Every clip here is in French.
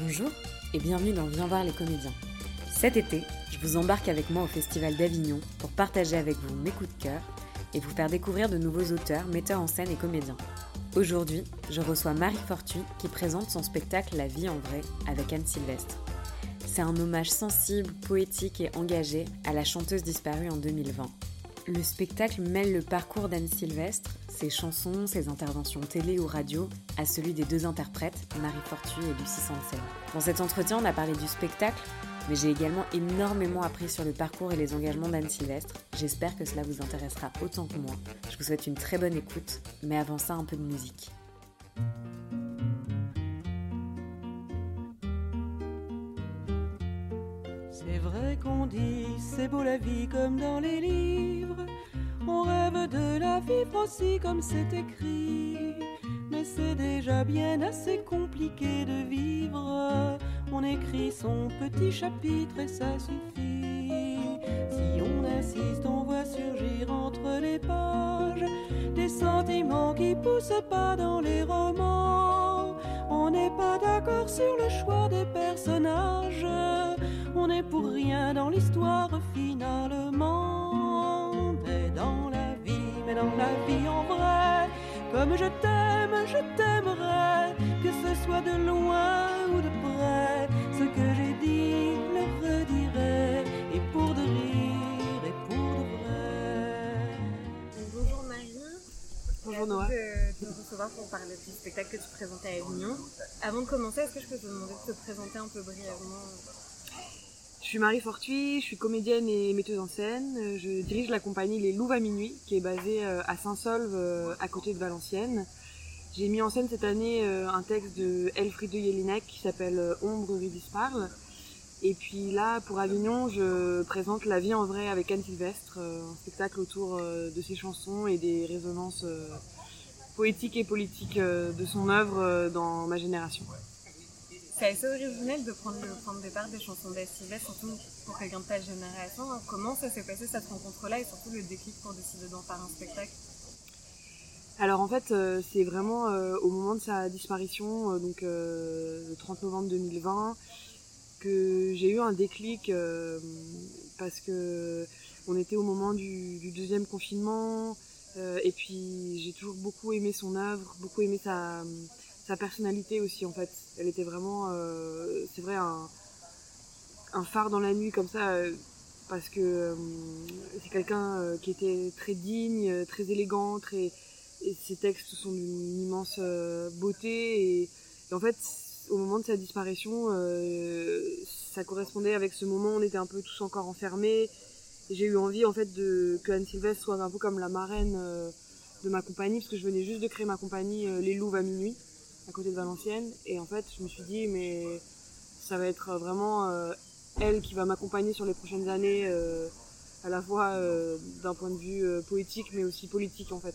Bonjour et bienvenue dans Viens voir les comédiens. Cet été, je vous embarque avec moi au Festival d'Avignon pour partager avec vous mes coups de cœur et vous faire découvrir de nouveaux auteurs, metteurs en scène et comédiens. Aujourd'hui, je reçois Marie Fortuny qui présente son spectacle La vie en vrai avec Anne Sylvestre. C'est un hommage sensible, poétique et engagé à la chanteuse disparue en 2020. Le spectacle mêle le parcours d'Anne Sylvestre, ses chansons, ses interventions télé ou radio, à celui des deux interprètes, Marie Fortu et Lucie Sansen. Dans cet entretien, on a parlé du spectacle, mais j'ai également énormément appris sur le parcours et les engagements d'Anne Sylvestre. J'espère que cela vous intéressera autant que moi. Je vous souhaite une très bonne écoute, mais avant ça, un peu de musique. C'est vrai qu'on dit c'est beau la vie comme dans les livres. On de la vivre aussi comme c'est écrit. Mais c'est déjà bien assez compliqué de vivre. On écrit son petit chapitre et ça suffit. Si on insiste, on voit surgir entre les pages des sentiments qui poussent pas dans les romans. On n'est pas d'accord sur le choix des personnages. On n'est pour rien dans l'histoire finalement. Vie en vrai, comme je t'aime, je t'aimerai, que ce soit de loin ou de près. Ce que j'ai dit, le redirai, et pour de rire, et pour de vrai. Bonjour Marie. Bonjour Noah. de te recevoir pour parler du spectacle que tu présentais à Avignon. Avant de commencer, est-ce que je peux te demander de te présenter un peu brièvement? Suis Marie Fortuit, je suis comédienne et metteuse en scène. Je dirige la compagnie Les Louves à minuit, qui est basée euh, à Saint-Solve, euh, à côté de Valenciennes. J'ai mis en scène cette année euh, un texte de Elfriede Jelinek qui s'appelle Ombre Ridis parle. Et puis là, pour Avignon, je présente La vie en vrai avec Anne Sylvestre, un spectacle autour de ses chansons et des résonances poétiques et politiques de son œuvre dans ma génération. C'est assez originel de prendre le point de départ des chansons Sylvestre, surtout pour quelqu'un de ta génération. Comment ça s'est passé cette rencontre-là et surtout le déclic pour décider d'en faire un spectacle? Alors en fait, euh, c'est vraiment euh, au moment de sa disparition, euh, donc le 30 novembre 2020, que j'ai eu un déclic parce que on était au moment du, deuxième confinement et puis j'ai toujours beaucoup aimé son œuvre, beaucoup aimé sa, sa personnalité aussi en fait. Elle était vraiment, euh, c'est vrai, un, un phare dans la nuit comme ça. euh, parce que euh, c'est quelqu'un euh, qui était très digne, euh, très élégant, très, et ses textes sont d'une immense beauté et, en fait au moment de sa disparition ça correspondait avec ce moment où on était un peu tous encore enfermés j'ai eu envie en fait de que Anne Sylvestre soit un peu comme la marraine de ma compagnie parce que je venais juste de créer ma compagnie Les Louves à minuit à côté de Valenciennes et en fait je me suis dit mais ça va être vraiment euh, elle qui va m'accompagner sur les prochaines années euh, à la fois euh, d'un point de vue poétique mais aussi politique en fait.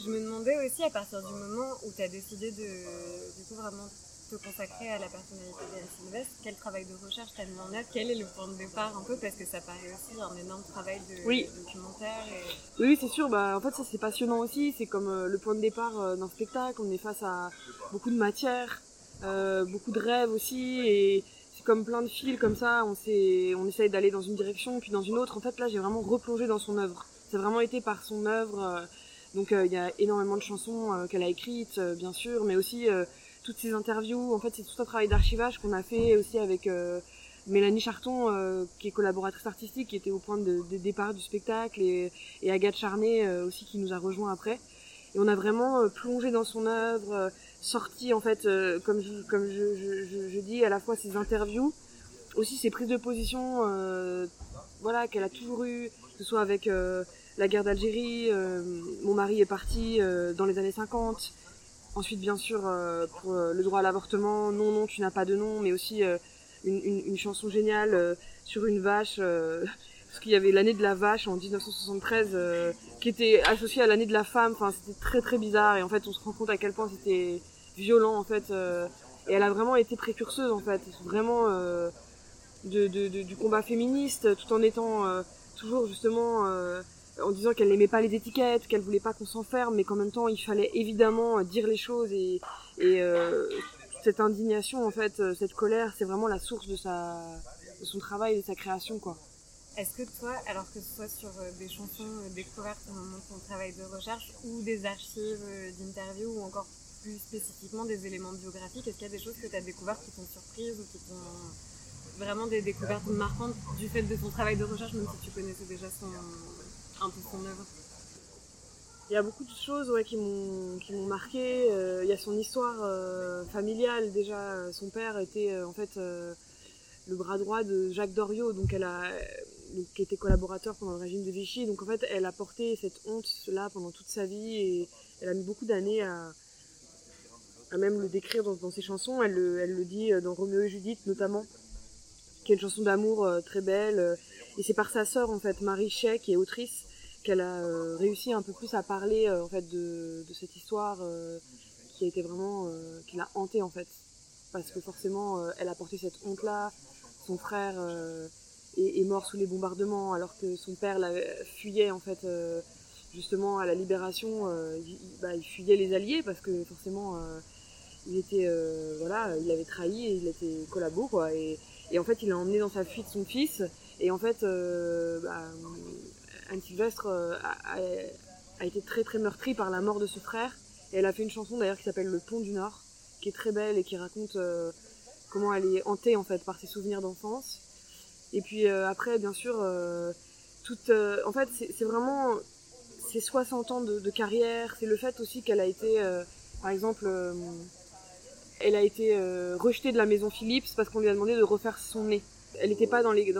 Je me demandais aussi à partir du moment où tu as décidé de du coup vraiment te consacrer à la personnalité d'Anne Sylvestre, quel travail de recherche t'as mis en œuvre, quel est le point de départ un peu parce que ça paraît aussi un énorme travail de Oui. documentaire et Oui, c'est sûr. Bah, en fait, ça c'est passionnant aussi. C'est comme euh, le point de départ euh, d'un spectacle. On est face à beaucoup de matière, euh, beaucoup de rêves aussi, et c'est comme plein de fils comme ça. On on essaye d'aller dans une direction puis dans une autre. En fait, là, j'ai vraiment replongé dans son œuvre. C'est vraiment été par son œuvre. donc, il y a énormément de chansons qu'elle a écrites, bien sûr, mais aussi toutes ces interviews. En fait, c'est tout un travail d'archivage qu'on a fait aussi avec. euh, Mélanie Charton, euh, qui est collaboratrice artistique, qui était au point de, départ du spectacle, et, Agathe Charnet euh, aussi qui nous a rejoint après. Et on a vraiment plongé dans son œuvre, sorti en fait, comme, je, dis, à la fois ses interviews, aussi ses prises de position, voilà, qu'elle a toujours eu, que ce soit avec la guerre d'Algérie, mon mari est parti dans les années 50, ensuite bien sûr euh, pour euh, le droit à l'avortement, non, non, tu n'as pas de nom, mais aussi euh, une, chanson géniale sur une vache, parce qu'il y avait l'année de la vache en 1973 euh, qui était associée à l'année de la femme. Enfin, c'était très très bizarre et en fait, on se rend compte à quel point c'était violent en fait. et elle a vraiment été précurseuse en fait, vraiment du combat féministe, tout en étant toujours justement en disant qu'elle n'aimait pas les étiquettes, qu'elle voulait pas qu'on s'enferme, mais qu'en même temps il fallait évidemment euh, dire les choses et, et euh, cette indignation, en fait, cette colère, c'est vraiment la source de, sa, de son travail, de sa création, quoi. Est-ce que toi, alors que ce soit sur des chansons découvertes au moment de ton travail de recherche ou des archives d'interviews ou encore plus spécifiquement des éléments biographiques, est-ce qu'il y a des choses que tu as découvertes qui t'ont surprise ou qui t'ont vraiment des découvertes marquantes du fait de ton travail de recherche, même si tu connaissais déjà son, un peu son œuvre il y a beaucoup de choses ouais, qui m'ont qui marqué. Euh, il y a son histoire euh, familiale déjà. Son père était euh, en fait le bras droit de Jacques Doriot, donc elle qui était collaborateur pendant le régime de Vichy. Donc en fait, elle a porté cette honte là pendant toute sa vie et elle a mis beaucoup d'années à, à même le décrire dans, ses chansons. Elle le, elle le dit dans Roméo et Judith notamment, qui est une chanson d'amour très belle. et c'est par sa sœur en fait, Marie Chet, qui est autrice, qu'elle a euh, réussi un peu plus à parler euh, en fait de, cette histoire euh, qui a été vraiment qui l'a hantée en fait. Parce que forcément elle a porté cette honte là son frère est, mort sous les bombardements alors que son père la fuyait en fait justement à la libération. Il, bah, il, fuyait les alliés parce que forcément il était voilà il avait trahi et il était collabo quoi. Et, et en fait il a emmené dans sa fuite son fils. Et en fait bah, Anne Sylvestre euh, a, été très très meurtrie par la mort de ce frère. Et elle a fait une chanson d'ailleurs qui s'appelle Le Pont du Nord, qui est très belle et qui raconte euh, comment elle est hantée en fait par ses souvenirs d'enfance. Et puis euh, après, bien sûr, toute, en fait, c'est vraiment ses 60 ans de, carrière. C'est le fait aussi qu'elle a été, par exemple, elle a été rejetée de la maison Philips parce qu'on lui a demandé de refaire son nez. Elle n'était pas dans les,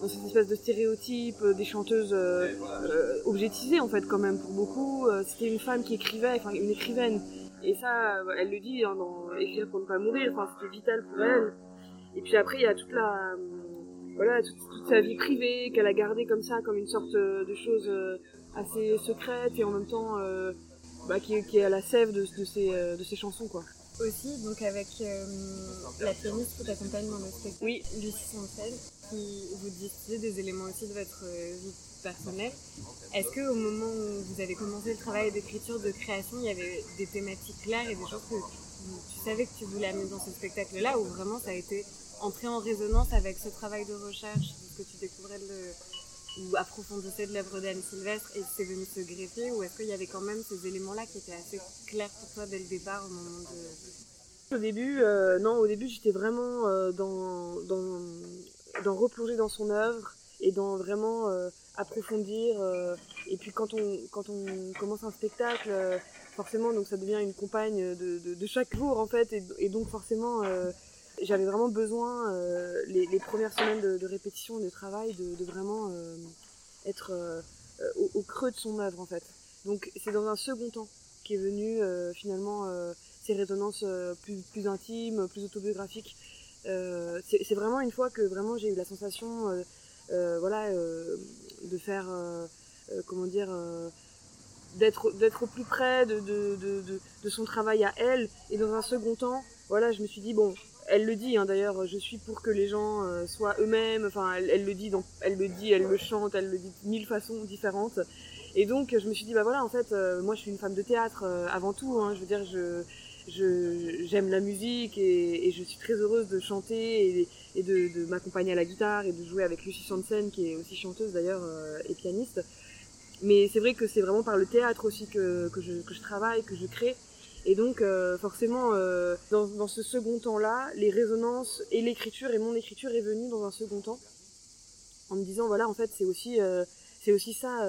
dans cette espèce de stéréotype euh, des chanteuses euh, euh, objetisées en fait quand même pour beaucoup. C'était une femme qui écrivait, enfin une écrivaine. Et ça, elle le dit hein, dans Écrire pour ne pas mourir, enfin, c'était vital pour elle. Et puis après, il y a toute la, voilà, toute, sa vie privée qu'elle a gardée comme ça, comme une sorte de chose assez secrète et en même temps bah, qui, qui, est à la sève de, de, ses, de ses chansons, quoi aussi, donc avec euh, la pianiste qui t'accompagne dans le spectacle, oui. Lucie Sancel, qui vous distillez des éléments aussi de votre vie personnelle. Est-ce qu'au moment où vous avez commencé le travail d'écriture, de création, il y avait des thématiques claires et des choses que tu savais que tu voulais amener dans ce spectacle-là, ou vraiment ça a été entré en résonance avec ce travail de recherche, ce que tu découvrais de ou approfondissait de l'œuvre d'Anne Sylvestre et c'est venu se greffer ou est-ce qu'il y avait quand même ces éléments-là qui étaient assez clairs pour toi dès le départ au moment de... Au début, euh, non, au début j'étais vraiment euh, dans, dans, replonger dans son œuvre et dans vraiment euh, approfondir. et puis quand on, quand on commence un spectacle, forcément donc ça devient une compagne de, de, chaque jour en fait et, donc forcément j'avais vraiment besoin, les, premières semaines de, de, répétition, de travail, de, vraiment euh, être euh, au, creux de son œuvre en fait. Donc c'est dans un second temps qu'est venu finalement ces résonances plus, plus intimes, plus autobiographiques. c'est vraiment une fois que vraiment j'ai eu la sensation, voilà, de faire, comment dire d'être d'être au plus près de, de, de, de, son travail à elle et dans un second temps voilà je me suis dit bon elle le dit hein, d'ailleurs, je suis pour que les gens euh, soient eux-mêmes. Enfin, elle, le dit, elle le dit, elle le chante, elle le dit de mille façons différentes. Et donc, je me suis dit, bah voilà, en fait, euh, moi, je suis une femme de théâtre euh, avant tout. Hein, je veux dire, je j'aime la musique et, je suis très heureuse de chanter et, de, m'accompagner à la guitare et de jouer avec Lucie Chansen, qui est aussi chanteuse d'ailleurs et pianiste. Mais c'est vrai que c'est vraiment par le théâtre aussi que, je, que je travaille, que je crée. Et donc, euh, forcément, euh, dans, ce second temps-là, les résonances et l'écriture et mon écriture est venue dans un second temps, en me disant voilà, en fait, c'est aussi, euh, c'est aussi ça,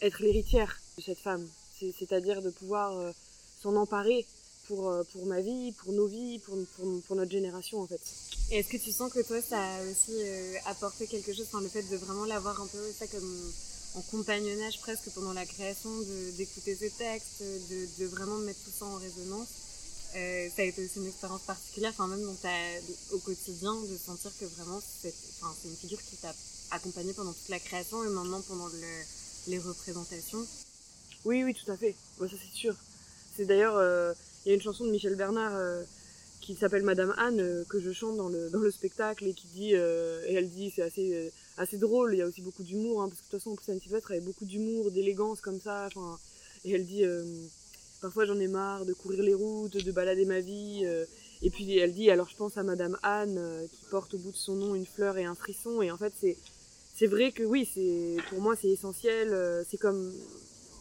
être l'héritière de cette femme, c'est-à-dire de pouvoir s'en emparer pour pour ma vie, pour nos vies, pour pour, pour notre génération, en fait. Et est-ce que tu sens que toi, ça a aussi apporté quelque chose, enfin, le fait de vraiment l'avoir un peu ça comme en compagnonnage presque pendant la création, d'écouter ces textes, de, de, vraiment mettre tout ça en résonance. Euh, ça a été aussi une expérience particulière, enfin même dans ta, au quotidien, de sentir que vraiment c'est une figure qui t'a accompagné pendant toute la création et maintenant pendant le, les représentations. Oui, oui, tout à fait. Moi, ça c'est sûr. C'est d'ailleurs, euh, il y a une chanson de Michel Bernard euh, qui s'appelle Madame Anne euh, que je chante dans le, dans le spectacle et qui dit, et elle dit, c'est assez assez drôle. Il y a aussi beaucoup d'humour, hein, parce que de toute façon, Anne Sylvestre avait beaucoup d'humour, d'élégance comme ça. Et elle dit, euh, parfois j'en ai marre de courir les routes, de balader ma vie. Euh, Et puis elle dit alors je pense à Madame Anne euh, qui porte au bout de son nom une fleur et un frisson. Et en fait c'est c'est vrai que oui c'est pour moi c'est essentiel. c'est comme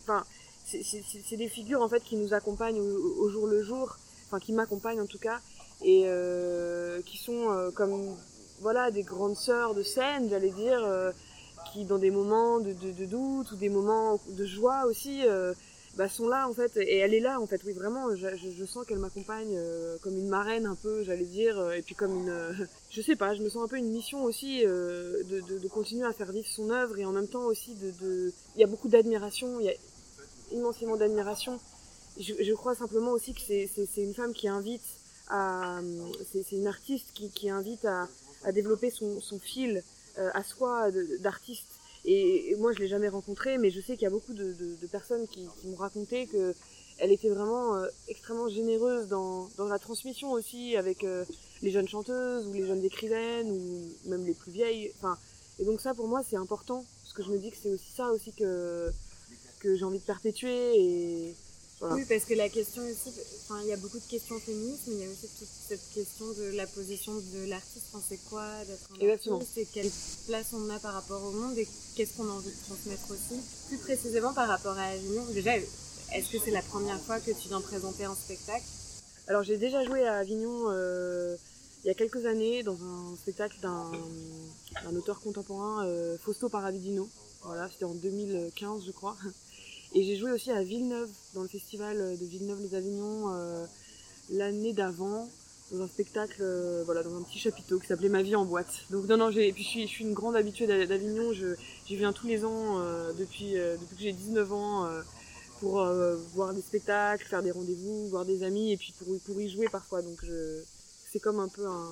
enfin c'est- des figures en fait qui nous accompagnent au, jour le jour. Enfin qui m'accompagnent en tout cas et qui sont comme voilà des grandes sœurs de scène j'allais dire. euh, qui dans des moments de, doute ou des moments de joie aussi euh, bah, sont là en fait et elle est là en fait oui vraiment je, je, sens qu'elle m'accompagne euh, comme une marraine un peu j'allais dire et puis comme une je sais pas je me sens un peu une mission aussi de, de, continuer à faire vivre son œuvre et en même temps aussi de il y a beaucoup d'admiration il y a immensément d'admiration je, crois simplement aussi que c'est une femme qui invite à c'est c'est une artiste qui qui invite à à développer son son fil euh, à soi d'artiste. Et, et moi je l'ai jamais rencontrée mais je sais qu'il y a beaucoup de, de, de personnes qui, qui m'ont raconté que elle était vraiment euh, extrêmement généreuse dans, dans la transmission aussi avec euh, les jeunes chanteuses ou les jeunes écrivaines ou même les plus vieilles. Enfin et donc ça pour moi c'est important parce que je me dis que c'est aussi ça aussi que que j'ai envie de perpétuer et voilà. Oui, parce que la question aussi, enfin, il y a beaucoup de questions féministes, mais il y a aussi toute cette question de la position de l'artiste. Enfin, c'est quoi d'être un Exactement. artiste et quelle place on a par rapport au monde et qu'est-ce qu'on a envie de transmettre aussi. Plus précisément par rapport à Avignon, déjà, est-ce que c'est la première fois que tu viens présenter un spectacle? Alors j'ai déjà joué à Avignon euh, il y a quelques années dans un spectacle d'un d'un auteur contemporain, euh, Fausto Paravidino. Voilà, c'était en 2015 je crois. Et j'ai joué aussi à Villeneuve, dans le festival de Villeneuve-les-Avignon euh, l'année d'avant, dans un spectacle, euh, voilà, dans un petit chapiteau qui s'appelait Ma vie en boîte. Donc non, non, j'ai, et puis je suis, je suis une grande habituée d'A- d'Avignon, je, j'y viens tous les ans euh, depuis, euh, depuis que j'ai 19 ans. euh, pour euh, voir des spectacles, faire des rendez-vous, voir des amis et puis pour, pour y jouer parfois. Donc je, c'est comme un peu un,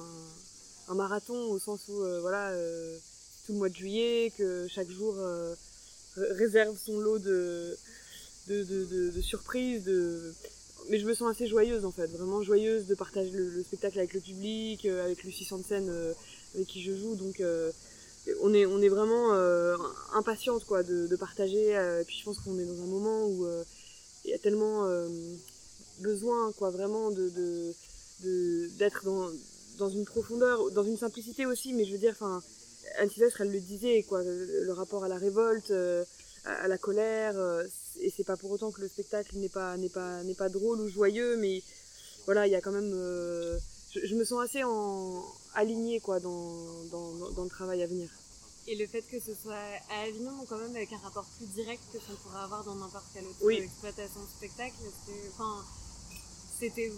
un marathon au sens où euh, voilà euh, tout le mois de juillet que chaque jour euh, réserve son lot de de, de, surprises. De... Mais je me sens assez joyeuse en fait, vraiment joyeuse de partager le, le spectacle avec le public, euh, avec Lucie Sansen euh, avec qui je joue. Donc euh, on est, on est vraiment euh, impatiente quoi, de, partager. puis je pense qu'on est dans un moment où il y a tellement besoin quoi, vraiment de, de- d'être dans, dans une profondeur, dans une simplicité aussi. Mais je veux dire, enfin, Anne Sylvestre, elle le disait, quoi, le, rapport à la révolte, euh, à, la colère. euh, et c'est pas pour autant que le spectacle n'est pas, n'est pas, n'est pas drôle ou joyeux, mais voilà, il y a quand même. euh, je, je me sens assez en, alignée quoi, dans, dans, dans- le travail à venir. Et le fait que ce soit à Avignon, quand même avec un rapport plus direct que qu'on pourrait avoir dans n'importe quelle autre Oui. exploitation de spectacle, est-ce que- enfin, c'était,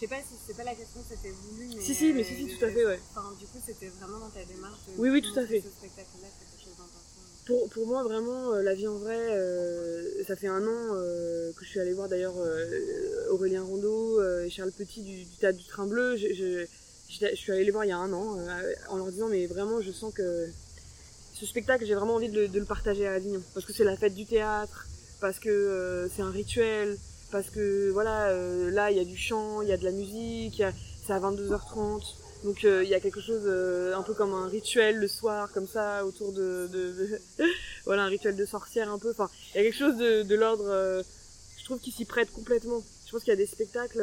sais pas si c'est pas la question, c'était voulu, mais Si, si, mais si, si, tout à fait, ouais. Enfin, du coup, c'était vraiment dans ta démarche. De Oui, oui, tout à fait. Ce spectacle-là, c'est quelque chose d'important. Pour, pour moi, vraiment, euh, La vie en vrai, euh, ça fait un an euh, que je suis allée voir d'ailleurs Aurélien Rondeau et Charles Petit du, du Théâtre du Train Bleu. Je, je, je, je suis allée les voir il y a un an en leur disant, mais vraiment, je sens que ce spectacle, j'ai vraiment envie de le, de le partager à Avignon. Parce que c'est la fête du théâtre, parce que c'est un rituel, parce que voilà, euh, là, il y a du chant, il y a de la musique, c'est à 22h30. Donc euh, il y a quelque chose euh, un peu comme un rituel le soir, comme ça, autour de, de, de- voilà, un rituel de sorcière un peu. Enfin, il y a quelque chose de, de l'ordre, euh, je trouve, qui s'y prête complètement. Je pense qu'il y a des spectacles.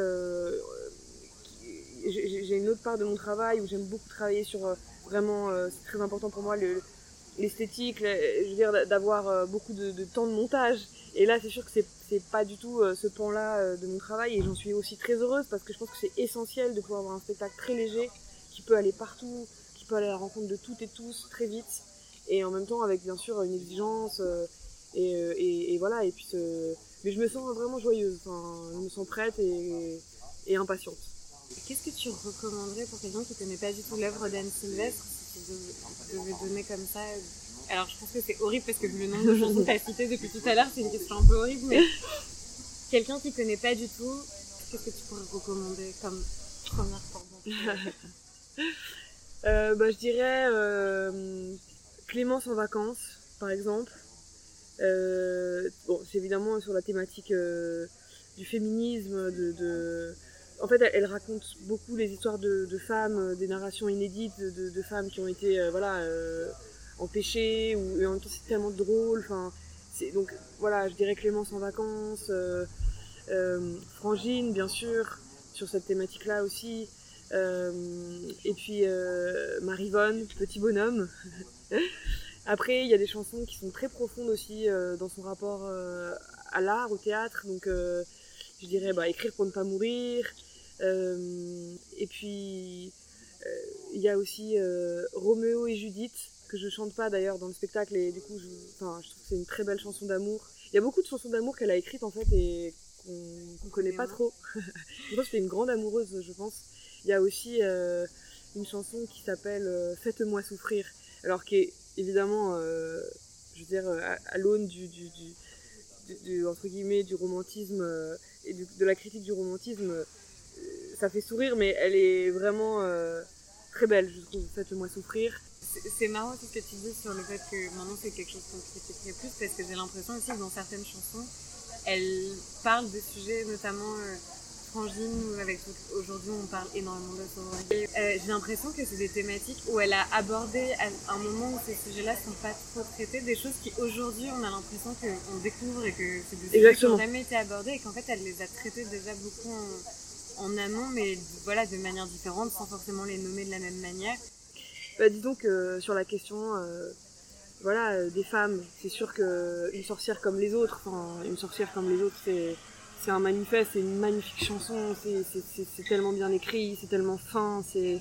j'ai une autre part de mon travail où j'aime beaucoup travailler sur vraiment, c'est très important pour moi le l'esthétique, le- je veux dire d'avoir beaucoup de, de temps de montage. Et là, c'est sûr que c'est pas du tout euh, ce pan-là euh, de mon travail. Et j'en suis aussi très heureuse parce que je pense que c'est essentiel de pouvoir avoir un spectacle très léger qui peut aller partout, qui peut aller à la rencontre de toutes et tous très vite. Et en même temps avec bien sûr une exigence euh, et, et, voilà. Et puis mais je me sens vraiment joyeuse, enfin, je me sens prête et, et impatiente. Qu'est-ce que tu recommanderais pour quelqu'un qui connaît pas du tout l'œuvre d'Anne Sylvestre si tu donner comme ça Alors je pense que c'est horrible parce que le nombre de chansons que tu as citées depuis tout à l'heure, c'est une question un peu horrible, mais quelqu'un qui connaît pas du tout, qu'est-ce que tu pourrais recommander comme première formation Euh, bah, je dirais euh, Clémence en vacances, par exemple. Euh, bon, c'est évidemment sur la thématique du féminisme, de, de... En fait, elle, raconte beaucoup les histoires de, de femmes, des narrations inédites de, de- de femmes qui ont été, euh, voilà, euh, empêchées, ou, et en même temps c'est tellement drôle, enfin... c'est- Donc, voilà, je dirais Clémence en vacances, euh, euh, Frangine, bien sûr, sur cette thématique-là aussi. et puis Marivonne, Petit Bonhomme. Après, il y a des chansons qui sont très profondes aussi dans son rapport à l'art, au théâtre. Donc, je dirais bah, Écrire pour ne pas mourir. et puis, il y a aussi Roméo et Judith, que je chante pas d'ailleurs dans le spectacle. Et du coup, je, je trouve que c'est une très belle chanson d'amour. Il y a beaucoup de chansons d'amour qu'elle a écrites en fait et qu'on connaît pas trop. Moi, c'était une grande amoureuse, je pense. Il y a aussi euh, une chanson qui s'appelle euh, Faites-moi souffrir, alors qui est évidemment, euh, je veux dire, à, l'aune du, du, du, entre guillemets, du romantisme et de la critique du romantisme. ça fait sourire, mais elle est vraiment très belle, je trouve. Faites-moi souffrir. C'est marrant ce que tu dis sur le fait que maintenant c'est quelque chose qu'on critiquerait plus parce que j'ai l'impression aussi que dans certaines chansons, elle parle de sujets notamment euh, frangines avec aujourd'hui on parle énormément de sororité. Euh, j'ai l'impression que c'est des thématiques où elle a abordé à un moment où ces sujets-là sont pas trop traités, des choses qui aujourd'hui on a l'impression qu'on découvre et que c'est des sujets qui n'ont jamais été abordés et qu'en fait elle les a traités déjà beaucoup en, amont mais voilà de manière différente sans forcément les nommer de la même manière. Bah, disons que sur la question euh, voilà, euh, des femmes. C'est sûr qu'une sorcière comme les autres, enfin, une sorcière comme les autres, c'est, c'est un manifeste, c'est une magnifique chanson, c'est, tellement bien écrit, c'est tellement fin, c'est,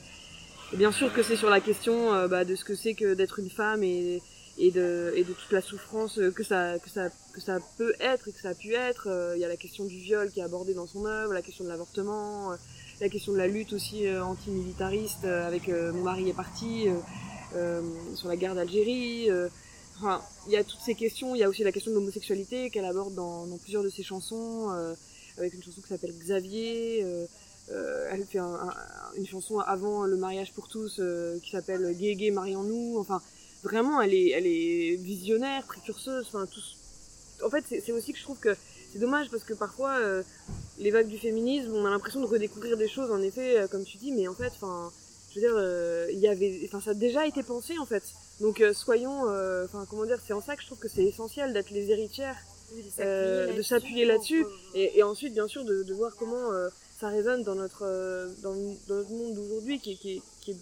bien sûr que c'est sur la question euh, bah, de ce que c'est que d'être une femme et, et, de, et de toute la souffrance que ça, que, ça, que ça peut être et que ça a pu être. Il y a la question du viol qui est abordée dans son œuvre, la question de l'avortement, la question de la lutte aussi antimilitariste avec Mon mari est parti. Euh, sur la guerre d'Algérie. Euh, enfin, il y a toutes ces questions. Il y a aussi la question de l'homosexualité qu'elle aborde dans, plusieurs de ses chansons, euh, avec une chanson qui s'appelle Xavier. elle fait une chanson avant le mariage pour tous qui s'appelle Gay Gay marions-nous. Enfin, vraiment, elle est, elle est visionnaire, précurseuse. Enfin, En fait, c'est aussi que je trouve que c'est dommage parce que parfois, les vagues du féminisme, on a l'impression de redécouvrir des choses, en effet, comme tu dis, mais en fait, enfin je veux dire, euh, il y avait, enfin, ça a déjà été pensé en fait. Donc euh, soyons, euh, enfin, comment dire, c'est en ça que je trouve que c'est essentiel d'être les héritières, de s'appuyer là-dessus, et, ensuite, bien sûr, de, voir comment ça résonne dans notre, dans, notre monde d'aujourd'hui, qui, qui, qui, est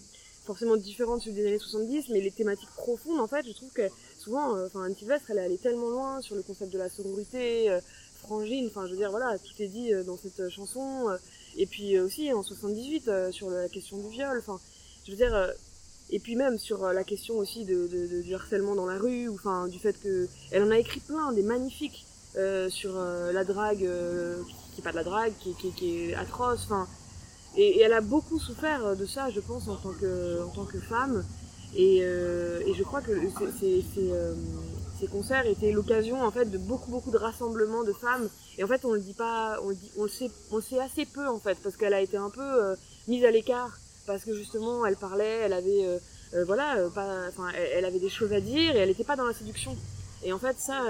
forcément différent de celui des années 70, mais les thématiques profondes, en fait, je trouve que souvent, enfin, Anne Sylvestre, elle est allée tellement loin sur le concept de la sororité, frangine, enfin, je veux dire, voilà, tout est dit dans cette chanson. Et puis euh, aussi en 78 euh, sur la question du viol. Enfin, je veux dire. Euh, et puis même sur la question aussi de, du harcèlement dans la rue, ou enfin du fait que elle en a écrit plein, des magnifiques sur la drague, qui, n'est pas de la drague, qui est atroce. Enfin, et, elle a beaucoup souffert de ça, je pense, en tant que, en tant que femme. Et, et je crois que c'est ces concerts étaient l'occasion en fait de beaucoup beaucoup de rassemblements de femmes. Et en fait on le dit pas on le dit on le sait on sait assez peu en fait parce qu'elle a été un peu euh, mise à l'écart. Parce que justement elle parlait elle avait euh, euh, voilà pas enfin elle, avait des choses à dire et elle n'était pas dans la séduction. Et en fait ça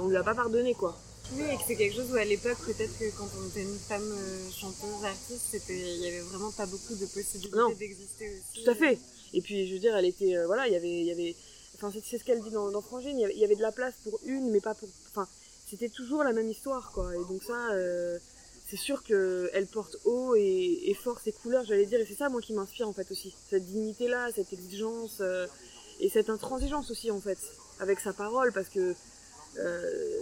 on lui a pas pardonné quoi. Oui, et que c'est quelque chose où à l'époque, peut-être que quand on était une femme chanteuse, artiste, il y avait vraiment pas beaucoup de possibilités d'exister aussi. Tout à fait. Et puis, je veux dire, elle était, voilà, il y avait, il y avait, c'est ce qu'elle dit dans, dans Frangine, il y, avait, de la place pour une, mais pas pour. Enfin, c'était toujours la même histoire, quoi. Et donc, ça, euh, c'est sûr qu'elle porte haut et, fort ses couleurs, j'allais dire. Et c'est ça, moi, qui m'inspire, en fait, aussi. Cette dignité-là, cette exigence euh, et cette intransigeance aussi, en fait, avec sa parole, parce que euh,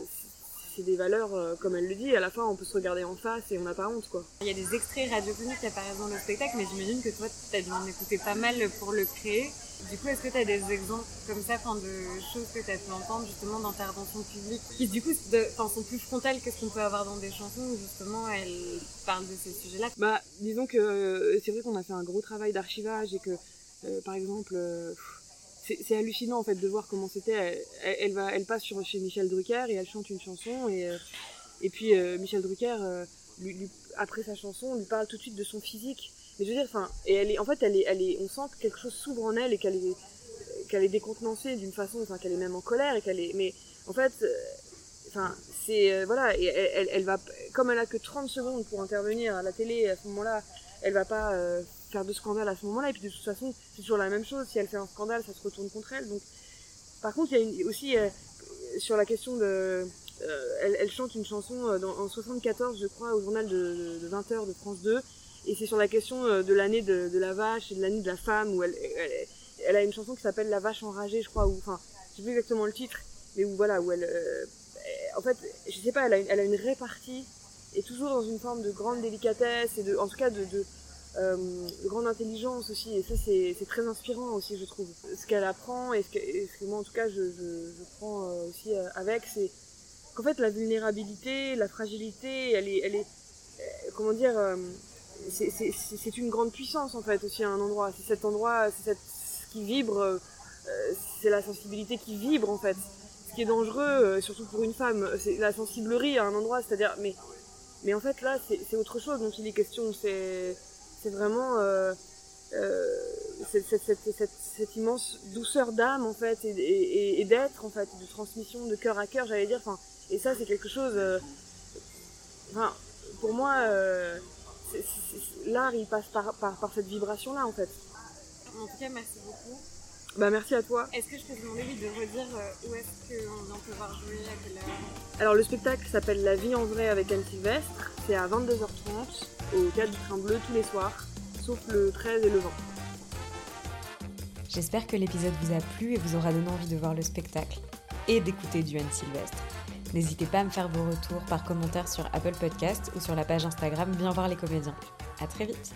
c'est des valeurs, comme elle le dit, à la fin, on peut se regarder en face et on n'a pas honte, quoi. Il y a des extraits radiophoniques qui apparaissent dans le spectacle, mais j'imagine que toi, tu as dû en écouter pas mal pour le créer. Du coup, est-ce que tu as des exemples comme ça, de choses que tu as pu entendre justement d'intervention publique, qui du coup sont plus frontales que ce qu'on peut avoir dans des chansons où justement elles parlent de ces sujets-là? Bah, disons que euh, c'est vrai qu'on a fait un gros travail d'archivage et que, euh, par exemple, euh, c'est hallucinant en fait de voir comment c'était. Elle, elle passe chez Michel Drucker et elle chante une chanson et, et puis Michel Drucker, après sa chanson, lui parle tout de suite de son physique mais je veux dire, enfin, et elle est, en fait, elle est, elle est, on sent que quelque chose s'ouvre en elle et qu'elle est, qu'elle est décontenancée d'une façon, enfin, qu'elle est même en colère et qu'elle est, mais en fait, euh, enfin, c'est, euh, voilà, elle, va, comme elle a que 30 secondes pour intervenir à la télé à ce moment-là, elle va pas euh, faire de scandale à ce moment-là, et puis de toute façon, c'est toujours la même chose, si elle fait un scandale, ça se retourne contre elle, donc, par contre, il y a aussi, sur la question de, elle, chante une chanson en 74, je crois, au journal de, de 20h de France 2, et c'est sur la question euh, de l'année de, de la vache et de l'année de la femme où elle, elle, a une chanson qui s'appelle La vache enragée, je crois, ou enfin, je sais plus exactement le titre, mais où voilà, où elle, euh, en fait, je sais pas, elle a une, elle a une répartie et toujours dans une forme de grande délicatesse et de, en tout cas de, euh, de grande intelligence aussi. Et ça, c'est très inspirant aussi, je trouve. Ce qu'elle apprend et ce que, moi, en tout cas, je, je, je prends euh, aussi avec, c'est qu'en fait, la vulnérabilité, la fragilité, elle est, elle est, comment dire, c'est- une grande puissance en fait aussi à un endroit. C'est cet endroit, c'est ce qui vibre, euh, euh, c'est la sensibilité qui vibre en fait. Ce qui est dangereux, euh, surtout pour une femme, c'est la sensiblerie à un endroit, c'est-à-dire, mais, mais en fait là, c'est autre chose dont il est question. C'est vraiment euh, euh, cette, immense douceur d'âme en fait et, et, d'être en fait, de transmission de cœur à cœur, j'allais dire. Et ça, c'est quelque chose. euh, Enfin, pour moi, l'art, il passe par, par, par cette vibration-là en fait. En tout cas, merci beaucoup. Bah merci à toi. Est-ce que je peux te demander de redire euh, où est-ce qu'on vient te voir jouer, à quelle heure Alors le spectacle s'appelle La vie en vrai avec Anne Sylvestre. C'est à 22h30 au Cadre du Train Bleu tous les soirs, sauf le 13 et le 20. J'espère que l'épisode vous a plu et vous aura donné envie de voir le spectacle et d'écouter du Anne Sylvestre. N'hésitez pas à me faire vos retours par commentaire sur Apple Podcast ou sur la page Instagram Bien voir les comédiens. À très vite